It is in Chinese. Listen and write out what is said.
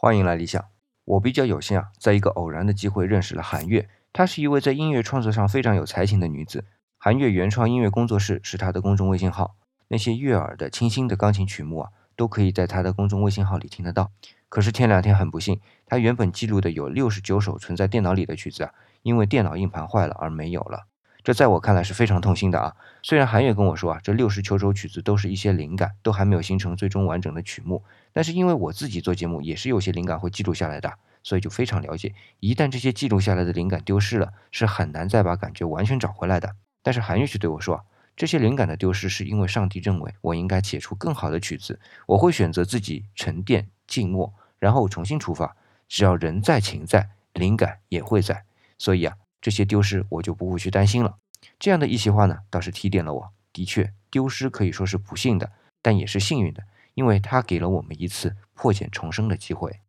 欢迎来理想。我比较有幸啊，在一个偶然的机会认识了韩月。她是一位在音乐创作上非常有才情的女子。韩月原创音乐工作室是她的公众微信号，那些悦耳的、清新的钢琴曲目啊，都可以在她的公众微信号里听得到。可是前两天很不幸，她原本记录的有六十九首存在电脑里的曲子啊，因为电脑硬盘坏了而没有了。这在我看来是非常痛心的啊！虽然韩月跟我说啊，这六十九首曲子都是一些灵感，都还没有形成最终完整的曲目，但是因为我自己做节目也是有些灵感会记录下来的，所以就非常了解，一旦这些记录下来的灵感丢失了，是很难再把感觉完全找回来的。但是韩月却对我说，这些灵感的丢失是因为上帝认为我应该写出更好的曲子，我会选择自己沉淀静默，然后重新出发。只要人在情在，灵感也会在。所以啊。这些丢失我就不会去担心了。这样的一席话呢，倒是提点了我。的确，丢失可以说是不幸的，但也是幸运的，因为它给了我们一次破茧重生的机会。